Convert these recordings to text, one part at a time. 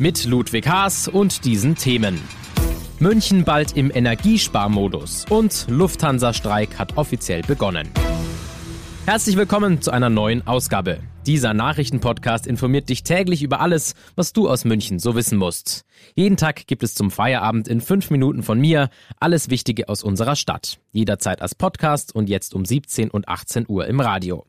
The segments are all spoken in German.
Mit Ludwig Haas und diesen Themen. München bald im Energiesparmodus und Lufthansa-Streik hat offiziell begonnen. Herzlich willkommen zu einer neuen Ausgabe. Dieser Nachrichtenpodcast informiert dich täglich über alles, was du aus München so wissen musst. Jeden Tag gibt es zum Feierabend in fünf Minuten von mir alles Wichtige aus unserer Stadt. Jederzeit als Podcast und jetzt um 17 und 18 Uhr im Radio.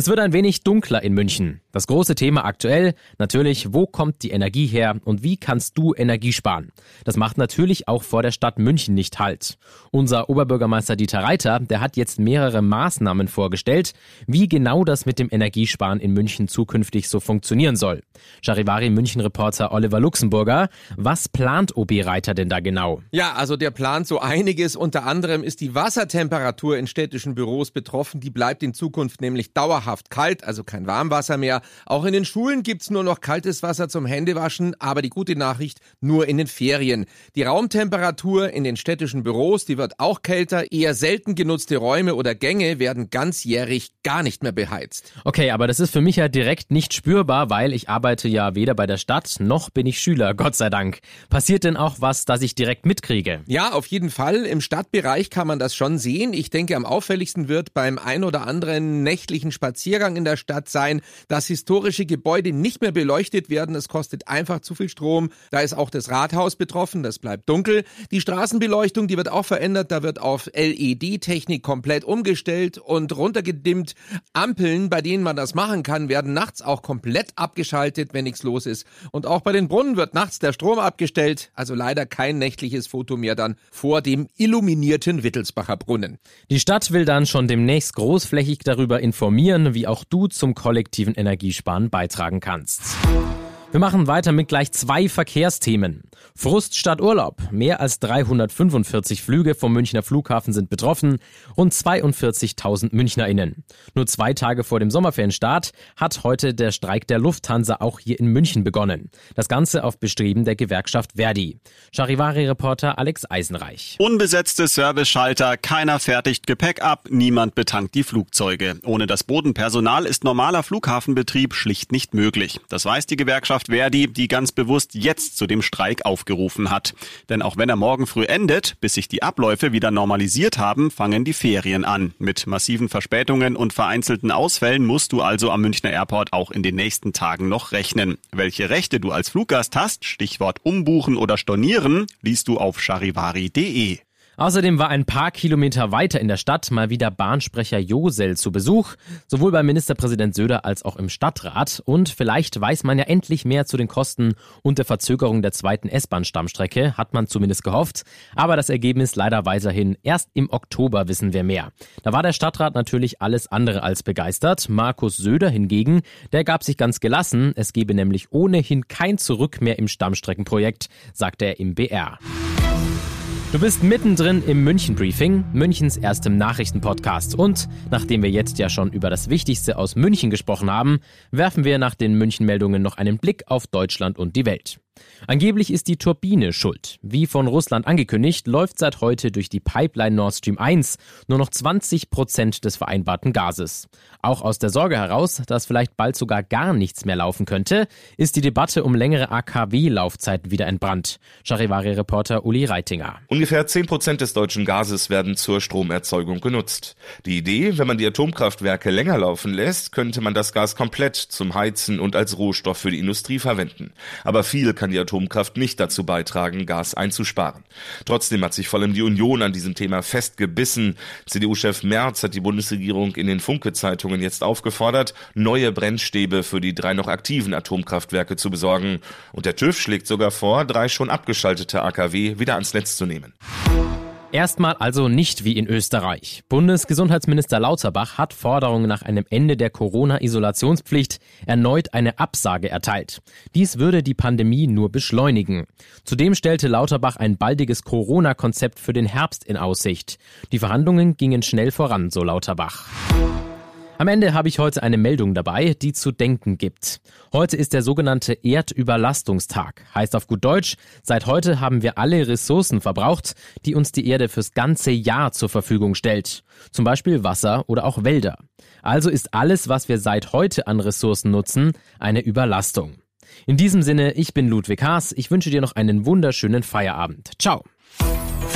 Es wird ein wenig dunkler in München. Das große Thema aktuell natürlich, wo kommt die Energie her und wie kannst du Energie sparen? Das macht natürlich auch vor der Stadt München nicht Halt. Unser Oberbürgermeister Dieter Reiter, der hat jetzt mehrere Maßnahmen vorgestellt, wie genau das mit dem Energiesparen in München zukünftig so funktionieren soll. Charivari München Reporter Oliver Luxemburger, was plant OB Reiter denn da genau? Ja, also der plant so einiges. Unter anderem ist die Wassertemperatur in städtischen Büros betroffen. Die bleibt in Zukunft nämlich dauerhaft kalt, also kein Warmwasser mehr. Auch in den Schulen gibt's nur noch kaltes Wasser zum Händewaschen, aber die gute Nachricht nur in den Ferien. Die Raumtemperatur in den städtischen Büros, die wird auch kälter. Eher selten genutzte Räume oder Gänge werden ganzjährig gar nicht mehr beheizt. Okay, aber das ist für mich ja direkt nicht spürbar, weil ich arbeite ja weder bei der Stadt noch bin ich Schüler, Gott sei Dank. Passiert denn auch was, das ich direkt mitkriege? Ja, auf jeden Fall. Im Stadtbereich kann man das schon sehen. Ich denke, am auffälligsten wird beim ein oder anderen nächtlichen Spaziergang in der Stadt sein, dass historische Gebäude nicht mehr beleuchtet werden. Es kostet einfach zu viel Strom. Da ist auch das Rathaus betroffen, das bleibt dunkel. Die Straßenbeleuchtung, die wird auch verändert. Da wird auf LED-Technik komplett umgestellt und runtergedimmt. Ampeln, bei denen man das machen kann, werden nachts auch komplett abgeschaltet, wenn nichts los ist. Und auch bei den Brunnen wird nachts der Strom abgestellt. Also leider kein nächtliches Foto mehr dann vor dem illuminierten Wittelsbacher Brunnen. Die Stadt will dann schon demnächst großflächig darüber informieren, wie auch du zum kollektiven Energie Energiesparen beitragen kannst. Wir machen weiter mit gleich zwei Verkehrsthemen. Frust statt Urlaub. Mehr als 345 Flüge vom Münchner Flughafen sind betroffen, rund 42.000 MünchnerInnen. Nur zwei Tage vor dem Sommerferienstart hat heute der Streik der Lufthansa auch hier in München begonnen. Das Ganze auf Bestreben der Gewerkschaft Verdi. Charivari-Reporter Alex Eisenreich. Unbesetzte Service-Schalter, keiner fertigt Gepäck ab, niemand betankt die Flugzeuge. Ohne das Bodenpersonal ist normaler Flughafenbetrieb schlicht nicht möglich. Das weiß die Gewerkschaft Verdi, die ganz bewusst jetzt zu dem Streik aufgerufen hat. Denn auch wenn er morgen früh endet, bis sich die Abläufe wieder normalisiert haben, fangen die Ferien an. Mit massiven Verspätungen und vereinzelten Ausfällen musst du also am Münchner Airport auch in den nächsten Tagen noch rechnen. Welche Rechte du als Fluggast hast, Stichwort umbuchen oder stornieren, liest du auf charivari.de. Außerdem war ein paar Kilometer weiter in der Stadt mal wieder Bahnsprecher Josel zu Besuch, sowohl bei Ministerpräsident Söder als auch im Stadtrat. Und vielleicht weiß man ja endlich mehr zu den Kosten und der Verzögerung der zweiten S-Bahn-Stammstrecke, hat man zumindest gehofft. Aber das Ergebnis leider weiterhin. Erst im Oktober wissen wir mehr. Da war der Stadtrat natürlich alles andere als begeistert. Markus Söder hingegen, der gab sich ganz gelassen. Es gebe nämlich ohnehin kein Zurück mehr im Stammstreckenprojekt, sagte er im BR. Du bist mittendrin im München Briefing, Münchens erstem Nachrichtenpodcast. Und nachdem wir jetzt ja schon über das Wichtigste aus München gesprochen haben, werfen wir nach den München-Meldungen noch einen Blick auf Deutschland und die Welt. Angeblich ist die Turbine schuld. Wie von Russland angekündigt, läuft seit heute durch die Pipeline Nord Stream 1 nur noch 20 Prozent des vereinbarten Gases. Auch aus der Sorge heraus, dass vielleicht bald sogar gar nichts mehr laufen könnte, ist die Debatte um längere AKW-Laufzeiten wieder entbrannt. Charivari-Reporter Uli Reitinger. Ungefähr 10 Prozent des deutschen Gases werden zur Stromerzeugung genutzt. Die Idee, wenn man die Atomkraftwerke länger laufen lässt, könnte man das Gas komplett zum Heizen und als Rohstoff für die Industrie verwenden. Aber viel kann die Atomkraft nicht dazu beitragen, Gas einzusparen. Trotzdem hat sich vor allem die Union an diesem Thema festgebissen. CDU-Chef Merz hat die Bundesregierung in den Funke-Zeitungen jetzt aufgefordert, neue Brennstäbe für die drei noch aktiven Atomkraftwerke zu besorgen. Und der TÜV schlägt sogar vor, drei schon abgeschaltete AKW wieder ans Netz zu nehmen. Erstmal also nicht wie in Österreich. Bundesgesundheitsminister Lauterbach hat Forderungen nach einem Ende der Corona-Isolationspflicht erneut eine Absage erteilt. Dies würde die Pandemie nur beschleunigen. Zudem stellte Lauterbach ein baldiges Corona-Konzept für den Herbst in Aussicht. Die Verhandlungen gingen schnell voran, so Lauterbach. Am Ende habe ich heute eine Meldung dabei, die zu denken gibt. Heute ist der sogenannte Erdüberlastungstag. Heißt auf gut Deutsch, seit heute haben wir alle Ressourcen verbraucht, die uns die Erde fürs ganze Jahr zur Verfügung stellt. Zum Beispiel Wasser oder auch Wälder. Also ist alles, was wir seit heute an Ressourcen nutzen, eine Überlastung. In diesem Sinne, ich bin Ludwig Haas. Ich wünsche dir noch einen wunderschönen Feierabend. Ciao.